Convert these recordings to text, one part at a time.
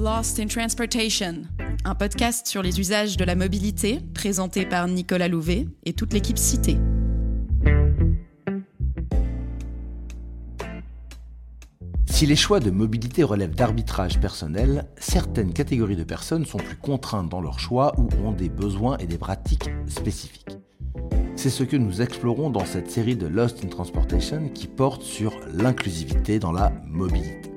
Lost in Transportation, un podcast sur les usages de la mobilité présenté par Nicolas Louvet et toute l'équipe citée. Si les choix de mobilité relèvent d'arbitrage personnel, certaines catégories de personnes sont plus contraintes dans leurs choix ou ont des besoins et des pratiques spécifiques. C'est ce que nous explorons dans cette série de Lost in Transportation qui porte sur l'inclusivité dans la mobilité.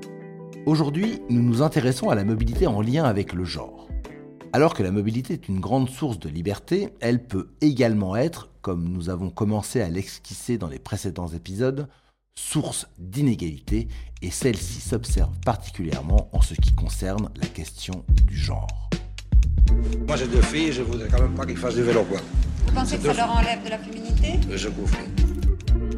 Aujourd'hui, nous nous intéressons à la mobilité en lien avec le genre. Alors que la mobilité est une grande source de liberté, elle peut également être, comme nous avons commencé à l'exquisser dans les précédents épisodes, source d'inégalité, et celle-ci s'observe particulièrement en ce qui concerne la question du genre. Moi j'ai deux filles, je voudrais quand même pas qu'ils fassent du vélo quoi. Vous pensez que ça leur enlève de la féminité? Je bouffe.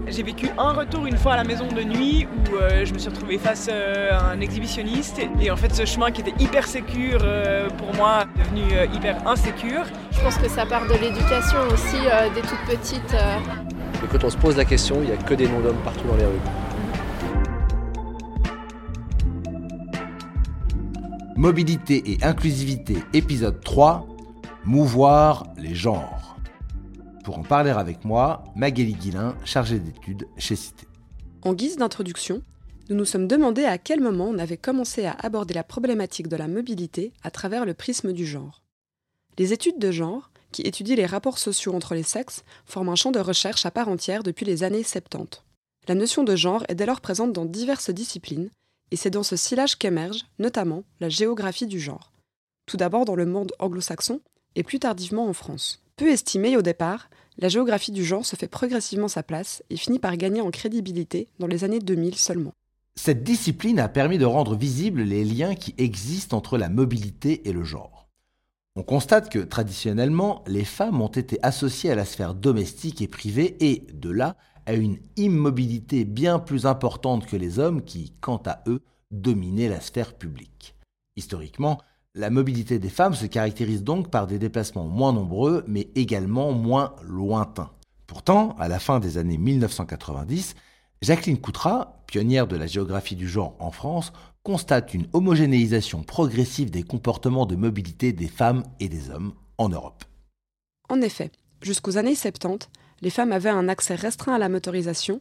J'ai vécu un retour une fois à la maison de nuit où euh, je me suis retrouvée face euh, à un exhibitionniste et en fait ce chemin qui était hyper sécure euh, pour moi est devenu hyper insécure. Je pense que ça part de l'éducation aussi des toutes petites. Et quand on se pose la question, il n'y a que des noms d'hommes partout dans les rues. Mobilité et inclusivité, épisode 3, mouvoir les genres. Pour en parler avec moi, Magali Guilin, chargée d'études chez Cité. En guise d'introduction, nous nous sommes demandé à quel moment on avait commencé à aborder la problématique de la mobilité à travers le prisme du genre. Les études de genre, qui étudient les rapports sociaux entre les sexes, forment un champ de recherche à part entière depuis les années 70. La notion de genre est dès lors présente dans diverses disciplines, et c'est dans ce sillage qu'émerge, notamment, la géographie du genre. Tout d'abord dans le monde anglo-saxon, et plus tardivement en France. Peu estimée au départ, la géographie du genre se fait progressivement sa place et finit par gagner en crédibilité dans les années 2000 seulement. Cette discipline a permis de rendre visibles les liens qui existent entre la mobilité et le genre. On constate que traditionnellement, les femmes ont été associées à la sphère domestique et privée et, de là, à une immobilité bien plus importante que les hommes qui, quant à eux, dominaient la sphère publique. Historiquement, la mobilité des femmes se caractérise donc par des déplacements moins nombreux, mais également moins lointains. Pourtant, à la fin des années 1990, Jacqueline Coutras, pionnière de la géographie du genre en France, constate une homogénéisation progressive des comportements de mobilité des femmes et des hommes en Europe. En effet, jusqu'aux années 70, les femmes avaient un accès restreint à la motorisation,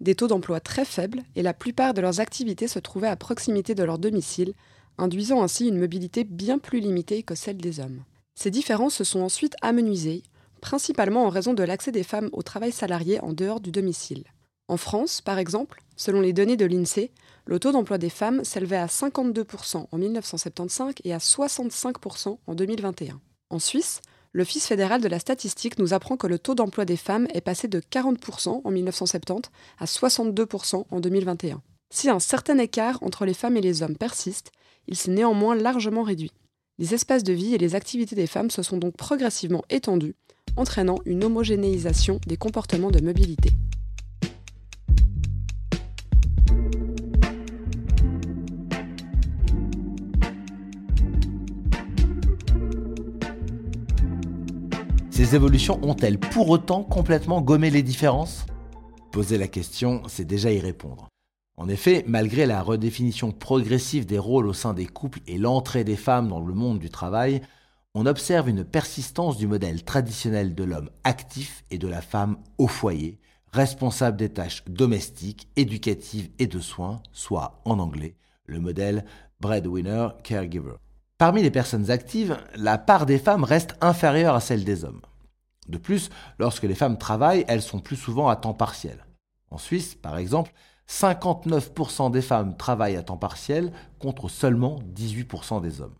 des taux d'emploi très faibles et la plupart de leurs activités se trouvaient à proximité de leur domicile, induisant ainsi une mobilité bien plus limitée que celle des hommes. Ces différences se sont ensuite amenuisées, principalement en raison de l'accès des femmes au travail salarié en dehors du domicile. En France, par exemple, selon les données de l'INSEE, le taux d'emploi des femmes s'élevait à 52% en 1975 et à 65% en 2021. En Suisse, l'Office fédéral de la statistique nous apprend que le taux d'emploi des femmes est passé de 40% en 1970 à 62% en 2021. Si un certain écart entre les femmes et les hommes persiste, il s'est néanmoins largement réduit. Les espaces de vie et les activités des femmes se sont donc progressivement étendus, entraînant une homogénéisation des comportements de mobilité. Ces évolutions ont-elles pour autant complètement gommé les différences? Poser la question, c'est déjà y répondre. En effet, malgré la redéfinition progressive des rôles au sein des couples et l'entrée des femmes dans le monde du travail, on observe une persistance du modèle traditionnel de l'homme actif et de la femme au foyer, responsable des tâches domestiques, éducatives et de soins, soit en anglais le modèle breadwinner caregiver. Parmi les personnes actives, la part des femmes reste inférieure à celle des hommes. De plus, lorsque les femmes travaillent, elles sont plus souvent à temps partiel. En Suisse, par exemple, 59% des femmes travaillent à temps partiel contre seulement 18% des hommes.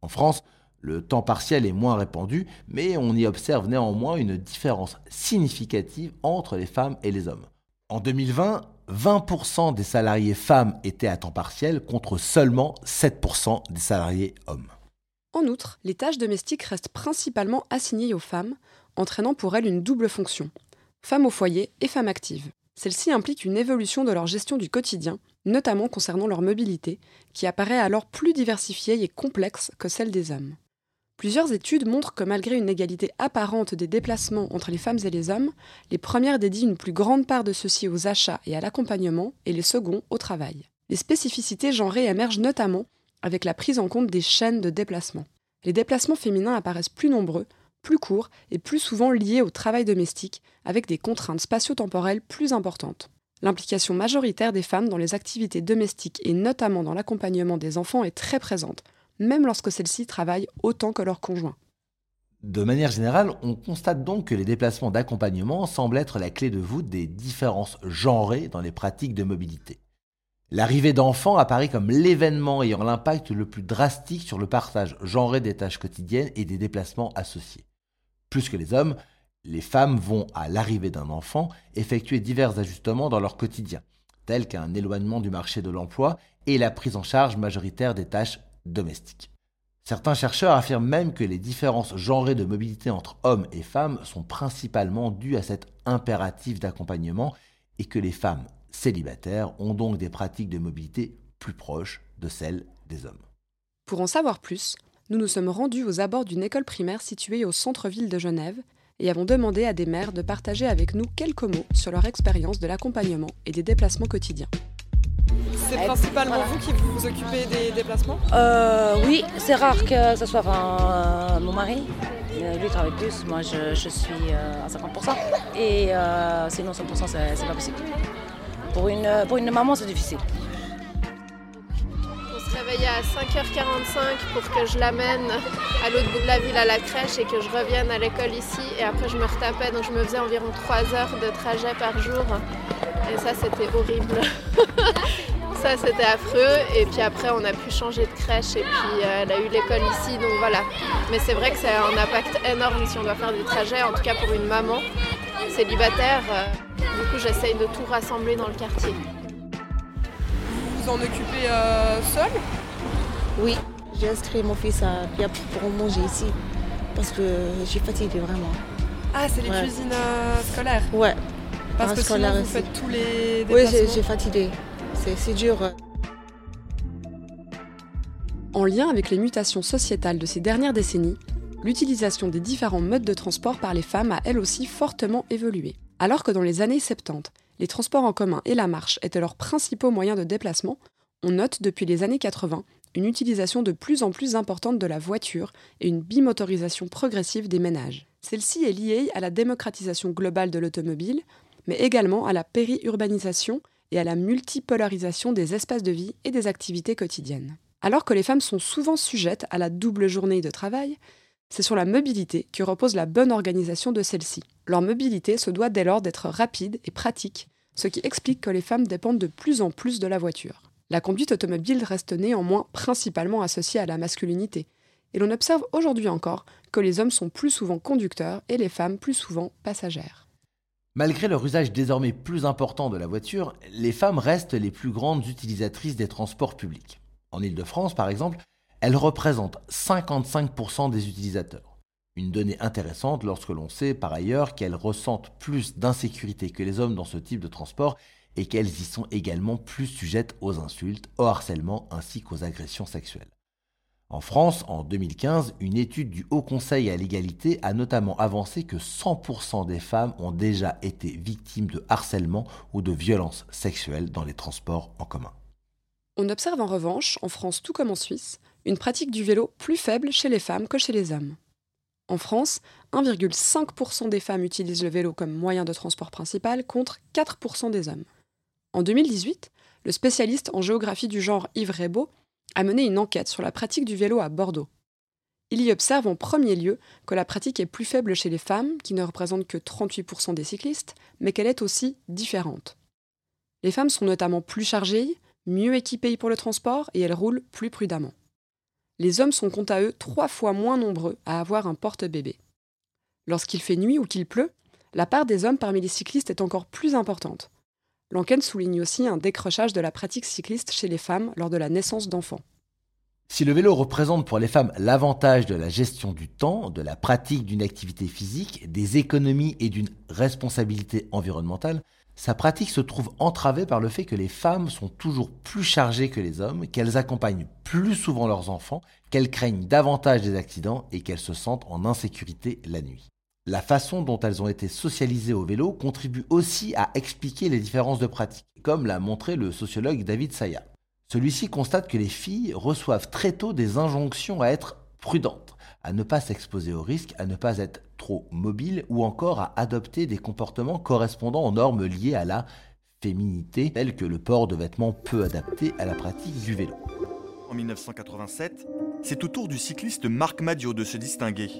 En France, le temps partiel est moins répandu, mais on y observe néanmoins une différence significative entre les femmes et les hommes. En 2020, 20% des salariés femmes étaient à temps partiel contre seulement 7% des salariés hommes. En outre, les tâches domestiques restent principalement assignées aux femmes, entraînant pour elles une double fonction, femmes au foyer et femmes actives. Celle-ci implique une évolution de leur gestion du quotidien, notamment concernant leur mobilité, qui apparaît alors plus diversifiée et complexe que celle des hommes. Plusieurs études montrent que malgré une égalité apparente des déplacements entre les femmes et les hommes, les premières dédient une plus grande part de ceux-ci aux achats et à l'accompagnement, et les seconds au travail. Les spécificités genrées émergent notamment avec la prise en compte des chaînes de déplacement. Les déplacements féminins apparaissent plus nombreux, plus courts et plus souvent liés au travail domestique, avec des contraintes spatio-temporelles plus importantes. L'implication majoritaire des femmes dans les activités domestiques et notamment dans l'accompagnement des enfants est très présente, même lorsque celles-ci travaillent autant que leurs conjoints. De manière générale, on constate donc que les déplacements d'accompagnement semblent être la clé de voûte des différences genrées dans les pratiques de mobilité. L'arrivée d'enfants apparaît comme l'événement ayant l'impact le plus drastique sur le partage genré des tâches quotidiennes et des déplacements associés. Plus que les hommes, les femmes vont, à l'arrivée d'un enfant, effectuer divers ajustements dans leur quotidien, tels qu'un éloignement du marché de l'emploi et la prise en charge majoritaire des tâches domestiques. Certains chercheurs affirment même que les différences genrées de mobilité entre hommes et femmes sont principalement dues à cet impératif d'accompagnement et que les femmes célibataires ont donc des pratiques de mobilité plus proches de celles des hommes. Pour en savoir plus, nous nous sommes rendus aux abords d'une école primaire située au centre-ville de Genève et avons demandé à des mères de partager avec nous quelques mots sur leur expérience de l'accompagnement et des déplacements quotidiens. C'est principalement vous qui vous occupez des déplacements? Euh, Oui, c'est rare que ce soit euh, mon mari. Euh, lui travaille plus, moi je, suis à 50%. Et sinon 100% c'est pas possible. Pour une, pour une maman c'est difficile. Réveillait à 5h45 pour que je l'amène à l'autre bout de la ville à la crèche et que je revienne à l'école ici. Et après je me retapais, donc je me faisais environ 3 heures de trajet par jour. Et ça c'était horrible. Ça, c'était affreux. Et puis après, on a pu changer de crèche et puis euh, elle a eu l'école ici. Donc voilà. Mais c'est vrai que c'est un impact énorme si on doit faire des trajets, en tout cas pour une maman célibataire. Du coup, j'essaye de tout rassembler dans le quartier. Vous vous en occupez euh, seul Oui. J'ai inscrit mon fils à Pierre pour manger ici parce que je suis fatiguée vraiment. Ah, c'est les cuisines scolaires Ouais. Parce que sinon, vous faites tous les Oui, j'ai fatigué c'est dur. En lien avec les mutations sociétales de ces dernières décennies, l'utilisation des différents modes de transport par les femmes a elle aussi fortement évolué. Alors que dans les années 70, les transports en commun et la marche étaient leurs principaux moyens de déplacement, on note depuis les années 80 une utilisation de plus en plus importante de la voiture et une bimotorisation progressive des ménages. Celle-ci est liée à la démocratisation globale de l'automobile, mais également à la périurbanisation et à la multipolarisation des espaces de vie et des activités quotidiennes. Alors que les femmes sont souvent sujettes à la double journée de travail, c'est sur la mobilité que repose la bonne organisation de celle-ci. Leur mobilité se doit dès lors d'être rapide et pratique, ce qui explique que les femmes dépendent de plus en plus de la voiture. La conduite automobile reste néanmoins principalement associée à la masculinité, et l'on observe aujourd'hui encore que les hommes sont plus souvent conducteurs et les femmes plus souvent passagères. Malgré leur usage désormais plus important de la voiture, les femmes restent les plus grandes utilisatrices des transports publics. En Ile-de-France, par exemple, elles représentent 55% des utilisateurs. Une donnée intéressante lorsque l'on sait par ailleurs qu'elles ressentent plus d'insécurité que les hommes dans ce type de transport et qu'elles y sont également plus sujettes aux insultes, au harcèlement ainsi qu'aux agressions sexuelles. En France, en 2015, une étude du Haut Conseil à l'égalité a notamment avancé que 100% des femmes ont déjà été victimes de harcèlement ou de violences sexuelles dans les transports en commun. On observe en revanche, en France tout comme en Suisse, une pratique du vélo plus faible chez les femmes que chez les hommes. En France, 1,5% des femmes utilisent le vélo comme moyen de transport principal contre 4% des hommes. En 2018, le spécialiste en géographie du genre Yves Rebaud a mené une enquête sur la pratique du vélo à Bordeaux. Il y observe en premier lieu que la pratique est plus faible chez les femmes, qui ne représentent que 38% des cyclistes, mais qu'elle est aussi différente. Les femmes sont notamment plus chargées, mieux équipées pour le transport et elles roulent plus prudemment. Les hommes sont quant à eux trois fois moins nombreux à avoir un porte-bébé. Lorsqu'il fait nuit ou qu'il pleut, la part des hommes parmi les cyclistes est encore plus importante, L'enquête souligne aussi un décrochage de la pratique cycliste chez les femmes lors de la naissance d'enfants. Si le vélo représente pour les femmes l'avantage de la gestion du temps, de la pratique d'une activité physique, des économies et d'une responsabilité environnementale, sa pratique se trouve entravée par le fait que les femmes sont toujours plus chargées que les hommes, qu'elles accompagnent plus souvent leurs enfants, qu'elles craignent davantage des accidents et qu'elles se sentent en insécurité la nuit. La façon dont elles ont été socialisées au vélo contribue aussi à expliquer les différences de pratique, comme l'a montré le sociologue David Saya. Celui-ci constate que les filles reçoivent très tôt des injonctions à être prudentes, à ne pas s'exposer au risque, à ne pas être trop mobiles ou encore à adopter des comportements correspondant aux normes liées à la féminité, telles que le port de vêtements peu adaptés à la pratique du vélo. En 1987, c'est au tour du cycliste Marc Madio de se distinguer.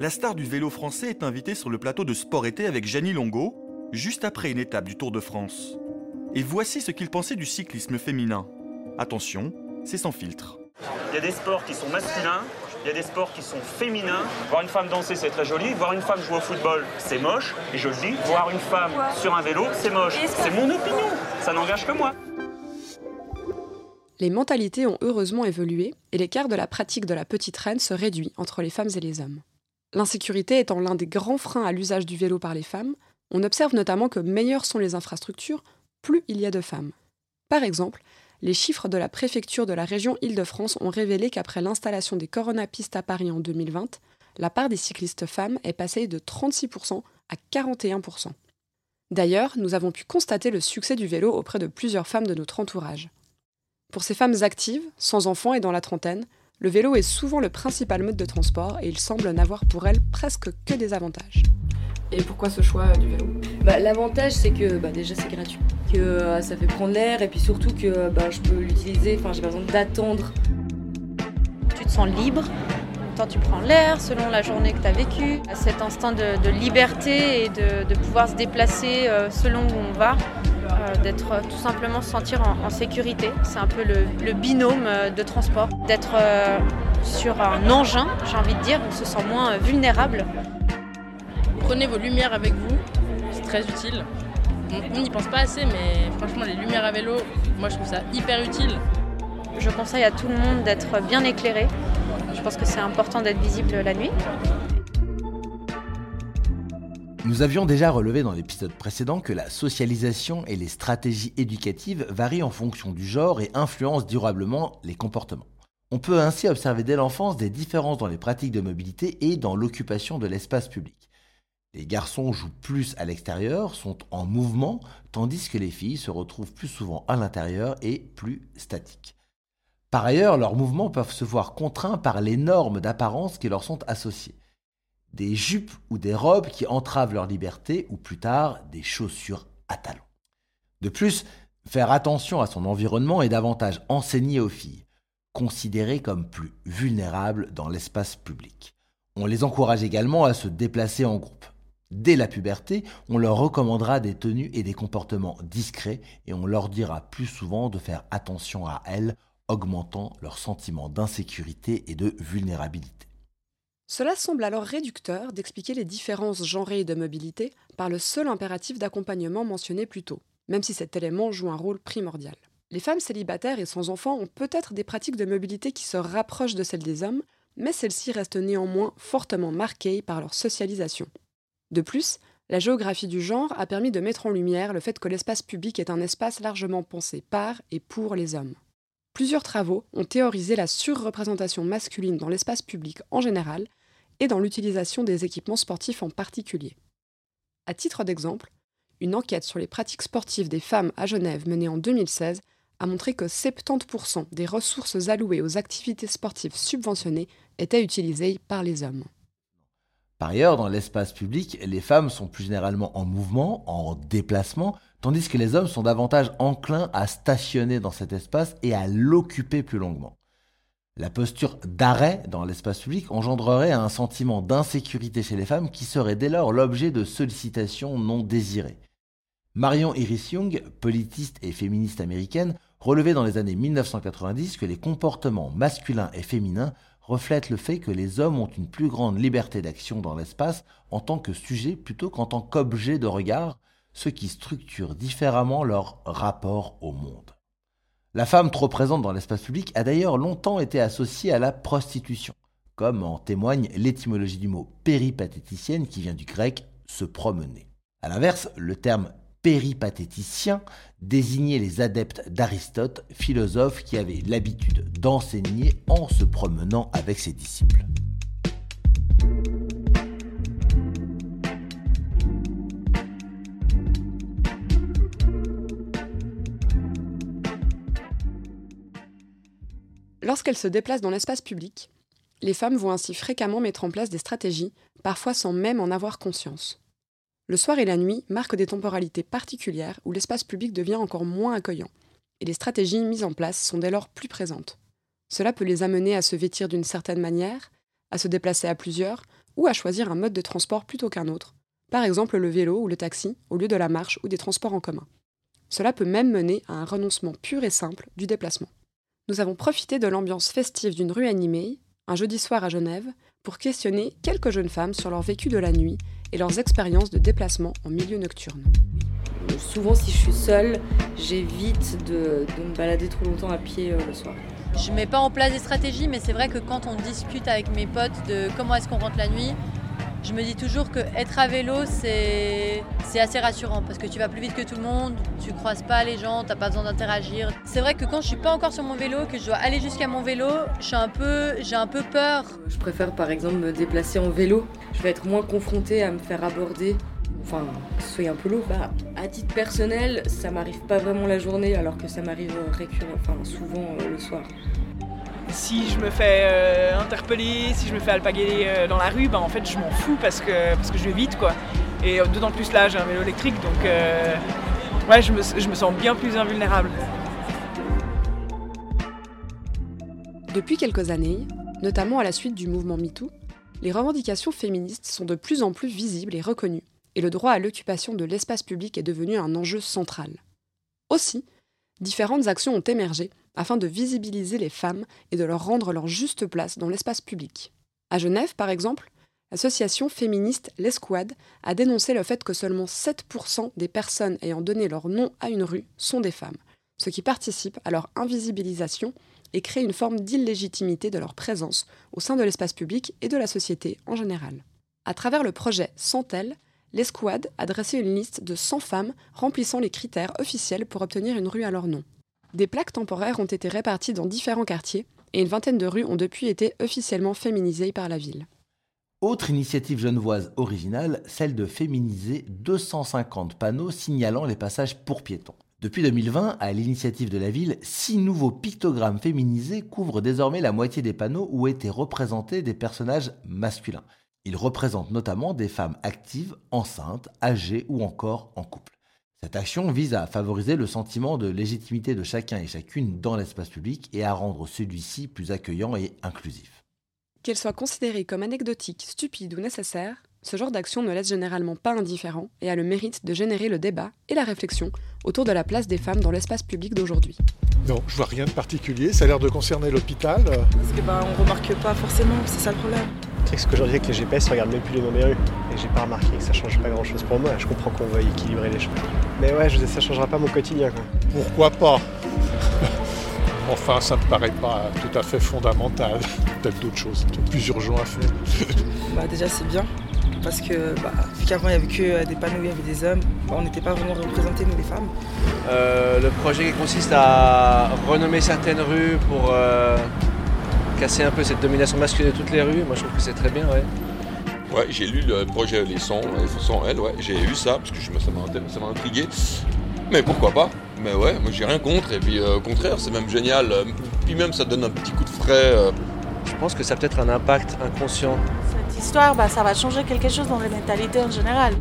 La star du vélo français est invitée sur le plateau de Sport Été avec Gianni Longo, juste après une étape du Tour de France. Et voici ce qu'il pensait du cyclisme féminin. Attention, c'est sans filtre. Il y a des sports qui sont masculins, il y a des sports qui sont féminins. Voir une femme danser, c'est très joli. Voir une femme jouer au football, c'est moche. Et je le dis, voir une femme sur un vélo, c'est moche. C'est mon opinion. Ça n'engage que moi. Les mentalités ont heureusement évolué et l'écart de la pratique de la petite reine se réduit entre les femmes et les hommes. L'insécurité étant l'un des grands freins à l'usage du vélo par les femmes, on observe notamment que meilleures sont les infrastructures, plus il y a de femmes. Par exemple, les chiffres de la préfecture de la région Île-de-France ont révélé qu'après l'installation des coronapistes à Paris en 2020, la part des cyclistes femmes est passée de 36% à 41%. D'ailleurs, nous avons pu constater le succès du vélo auprès de plusieurs femmes de notre entourage. Pour ces femmes actives, sans enfants et dans la trentaine, le vélo est souvent le principal mode de transport et il semble n'avoir pour elles presque que des avantages. Et pourquoi ce choix du vélo? Bah, L'avantage, c'est que bah, déjà c'est gratuit, que euh, ça fait prendre l'air et puis surtout que bah, je peux l'utiliser, enfin j'ai pas besoin d'attendre. Tu te sens libre, quand tu prends l'air, selon la journée que tu as vécue, cet instinct de, liberté et de, pouvoir se déplacer euh, selon où on va. Euh, d'être tout simplement se sentir en, sécurité. C'est un peu le, binôme de transport. D'être sur un engin, j'ai envie de dire, on se sent moins vulnérable prenez vos lumières avec vous, c'est très utile. On n'y pense pas assez, mais franchement, les lumières à vélo, moi je trouve ça hyper utile. Je conseille à tout le monde d'être bien éclairé. Je pense que c'est important d'être visible la nuit. Nous avions déjà relevé dans l'épisode précédent que la socialisation et les stratégies éducatives varient en fonction du genre et influencent durablement les comportements. On peut ainsi observer dès l'enfance des différences dans les pratiques de mobilité et dans l'occupation de l'espace public. Les garçons jouent plus à l'extérieur, sont en mouvement, tandis que les filles se retrouvent plus souvent à l'intérieur et plus statiques. Par ailleurs, leurs mouvements peuvent se voir contraints par les normes d'apparence qui leur sont associées. Des jupes ou des robes qui entravent leur liberté, ou plus tard des chaussures à talons. De plus, faire attention à son environnement est davantage enseigné aux filles, considérées comme plus vulnérables dans l'espace public. On les encourage également à se déplacer en groupe. Dès la puberté, on leur recommandera des tenues et des comportements discrets et on leur dira plus souvent de faire attention à elles, augmentant leur sentiment d'insécurité et de vulnérabilité. Cela semble alors réducteur d'expliquer les différences genrées de mobilité par le seul impératif d'accompagnement mentionné plus tôt, même si cet élément joue un rôle primordial. Les femmes célibataires et sans enfants ont peut-être des pratiques de mobilité qui se rapprochent de celles des hommes, mais celles-ci restent néanmoins fortement marquées par leur socialisation. De plus, la géographie du genre a permis de mettre en lumière le fait que l'espace public est un espace largement pensé par et pour les hommes. Plusieurs travaux ont théorisé la surreprésentation masculine dans l'espace public en général et dans l'utilisation des équipements sportifs en particulier. À titre d'exemple, une enquête sur les pratiques sportives des femmes à Genève menée en 2016 a montré que 70% des ressources allouées aux activités sportives subventionnées étaient utilisées par les hommes. Par ailleurs, dans l'espace public, les femmes sont plus généralement en mouvement, en déplacement, tandis que les hommes sont davantage enclins à stationner dans cet espace et à l'occuper plus longuement. La posture d'arrêt dans l'espace public engendrerait un sentiment d'insécurité chez les femmes qui serait dès lors l'objet de sollicitations non désirées. Marion Iris Young, politiste et féministe américaine, relevait dans les années 1990 que les comportements masculins et féminins reflète le fait que les hommes ont une plus grande liberté d'action dans l'espace en tant que sujet plutôt qu'en tant qu'objet de regard, ce qui structure différemment leur rapport au monde. La femme trop présente dans l'espace public a d'ailleurs longtemps été associée à la prostitution, comme en témoigne l'étymologie du mot péripatéticienne qui vient du grec se promener. A l'inverse, le terme péripatéticiens désignaient les adeptes d'Aristote, philosophe qui avait l'habitude d'enseigner en se promenant avec ses disciples. Lorsqu'elles se déplacent dans l'espace public, les femmes vont ainsi fréquemment mettre en place des stratégies, parfois sans même en avoir conscience. Le soir et la nuit marquent des temporalités particulières où l'espace public devient encore moins accueillant, et les stratégies mises en place sont dès lors plus présentes. Cela peut les amener à se vêtir d'une certaine manière, à se déplacer à plusieurs, ou à choisir un mode de transport plutôt qu'un autre, par exemple le vélo ou le taxi au lieu de la marche ou des transports en commun. Cela peut même mener à un renoncement pur et simple du déplacement. Nous avons profité de l'ambiance festive d'une rue animée, un jeudi soir à Genève, pour questionner quelques jeunes femmes sur leur vécu de la nuit et leurs expériences de déplacement en milieu nocturne. Souvent, si je suis seule, j'évite de, de me balader trop longtemps à pied euh, le soir. Je mets pas en place des stratégies, mais c'est vrai que quand on discute avec mes potes de comment est-ce qu'on rentre la nuit, je me dis toujours que être à vélo, c'est assez rassurant parce que tu vas plus vite que tout le monde, tu croises pas les gens, t'as pas besoin d'interagir. C'est vrai que quand je suis pas encore sur mon vélo, que je dois aller jusqu'à mon vélo, j'ai un peu, j'ai un peu peur. Je préfère par exemple me déplacer en vélo. Je vais être moins confrontée à me faire aborder. Enfin, soit un peu lourd. Bah, à titre personnel, ça m'arrive pas vraiment la journée, alors que ça m'arrive récurrent, enfin souvent euh, le soir. Si je me fais euh, interpeller, si je me fais alpaguer euh, dans la rue, bah, en fait je m'en fous parce que, je vais vite quoi. Et euh, d'autant plus là j'ai un vélo électrique donc je me, je me sens bien plus invulnérable. Depuis quelques années, notamment à la suite du mouvement MeToo, les revendications féministes sont de plus en plus visibles et reconnues, et le droit à l'occupation de l'espace public est devenu un enjeu central. Aussi, différentes actions ont émergé afin de visibiliser les femmes et de leur rendre leur juste place dans l'espace public. À Genève, par exemple, l'association féministe L'Escouade a dénoncé le fait que seulement 7% des personnes ayant donné leur nom à une rue sont des femmes, ce qui participe à leur invisibilisation et crée une forme d'illégitimité de leur présence au sein de l'espace public et de la société en général. À travers le projet Santel, l'Escouade a dressé une liste de 100 femmes remplissant les critères officiels pour obtenir une rue à leur nom. Des plaques temporaires ont été réparties dans différents quartiers et une vingtaine de rues ont depuis été officiellement féminisées par la ville. Autre initiative genevoise originale, celle de féminiser 250 panneaux signalant les passages pour piétons. Depuis 2020, à l'initiative de la ville, six nouveaux pictogrammes féminisés couvrent désormais la moitié des panneaux où étaient représentés des personnages masculins. Ils représentent notamment des femmes actives, enceintes, âgées ou encore en couple. Cette action vise à favoriser le sentiment de légitimité de chacun et chacune dans l'espace public et à rendre celui-ci plus accueillant et inclusif. Qu'elle soit considérée comme anecdotique, stupide ou nécessaire, ce genre d'action ne laisse généralement pas indifférent et a le mérite de générer le débat et la réflexion autour de la place des femmes dans l'espace public d'aujourd'hui. Non, je vois rien de particulier, ça a l'air de concerner l'hôpital. Parce que bah on remarque pas forcément, c'est ça le problème. Sais que qu'aujourd'hui avec les GPS, on regarde même plus les noms des rues. Et j'ai pas remarqué que ça change pas grand chose pour moi. Je comprends qu'on veuille équilibrer les choses. Mais ouais, je veux dire, ça changera pas mon quotidien quoi. Pourquoi pas? Enfin, ça me paraît pas tout à fait fondamental. Peut-être d'autres choses, peut-être plus urgent à faire. Bah déjà c'est bien, parce que bah, vu qu'avant il n'y avait que des panneaux où il y avait des hommes, bah, on n'était pas vraiment représentés nous les femmes. Euh, le projet consiste à renommer certaines rues pour euh, casser un peu cette domination masculine de toutes les rues. Moi je trouve que c'est très bien, ouais. Ouais, j'ai lu le projet Les Sons, les Sons L, ouais, j'ai eu ça, parce que je, ça m'a ça m'a intrigué. Mais pourquoi pas? Mais ouais, moi j'ai rien contre, et puis euh, au contraire, c'est même génial. euh, Puis même ça donne un petit coup de frais. euh, Je pense que ça a peut-être un impact inconscient. Cette histoire, bah, ça va changer quelque chose dans les mentalités en général.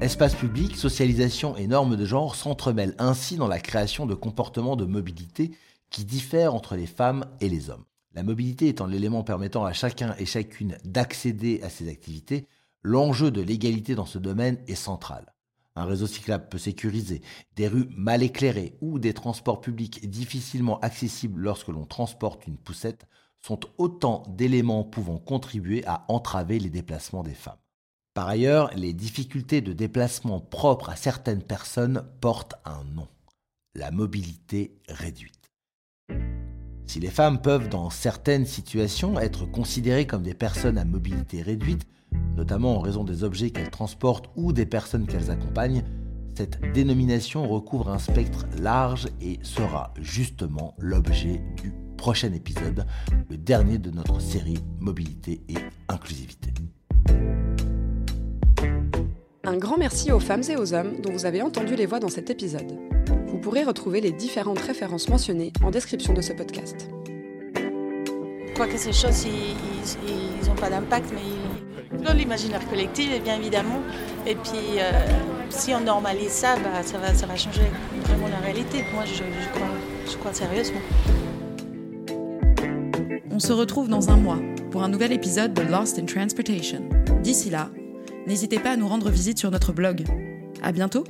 Espace public, socialisation et normes de genre s'entremêlent ainsi dans la création de comportements de mobilité qui diffèrent entre les femmes et les hommes. La mobilité étant l'élément permettant à chacun et chacune d'accéder à ces activités, l'enjeu de l'égalité dans ce domaine est central. Un réseau cyclable peu sécurisé, des rues mal éclairées ou des transports publics difficilement accessibles lorsque l'on transporte une poussette sont autant d'éléments pouvant contribuer à entraver les déplacements des femmes. Par ailleurs, les difficultés de déplacement propres à certaines personnes portent un nom, la mobilité réduite. Si les femmes peuvent dans certaines situations être considérées comme des personnes à mobilité réduite, notamment en raison des objets qu'elles transportent ou des personnes qu'elles accompagnent, cette dénomination recouvre un spectre large et sera justement l'objet du prochain épisode, le dernier de notre série Mobilité et Inclusivité. Un grand merci aux femmes et aux hommes dont vous avez entendu les voix dans cet épisode. Vous pourrez retrouver les différentes références mentionnées en description de ce podcast. Quoi que ces choses, ils n'ont pas d'impact, mais ils... dans l'imaginaire collectif, bien évidemment. Et puis, euh, si on normalise ça, bah, ça, va, ça va changer vraiment la réalité. Moi, je, je, crois, je crois sérieusement. On se retrouve dans un mois pour un nouvel épisode de Lost in Transportation. D'ici là, n'hésitez pas à nous rendre visite sur notre blog. À bientôt!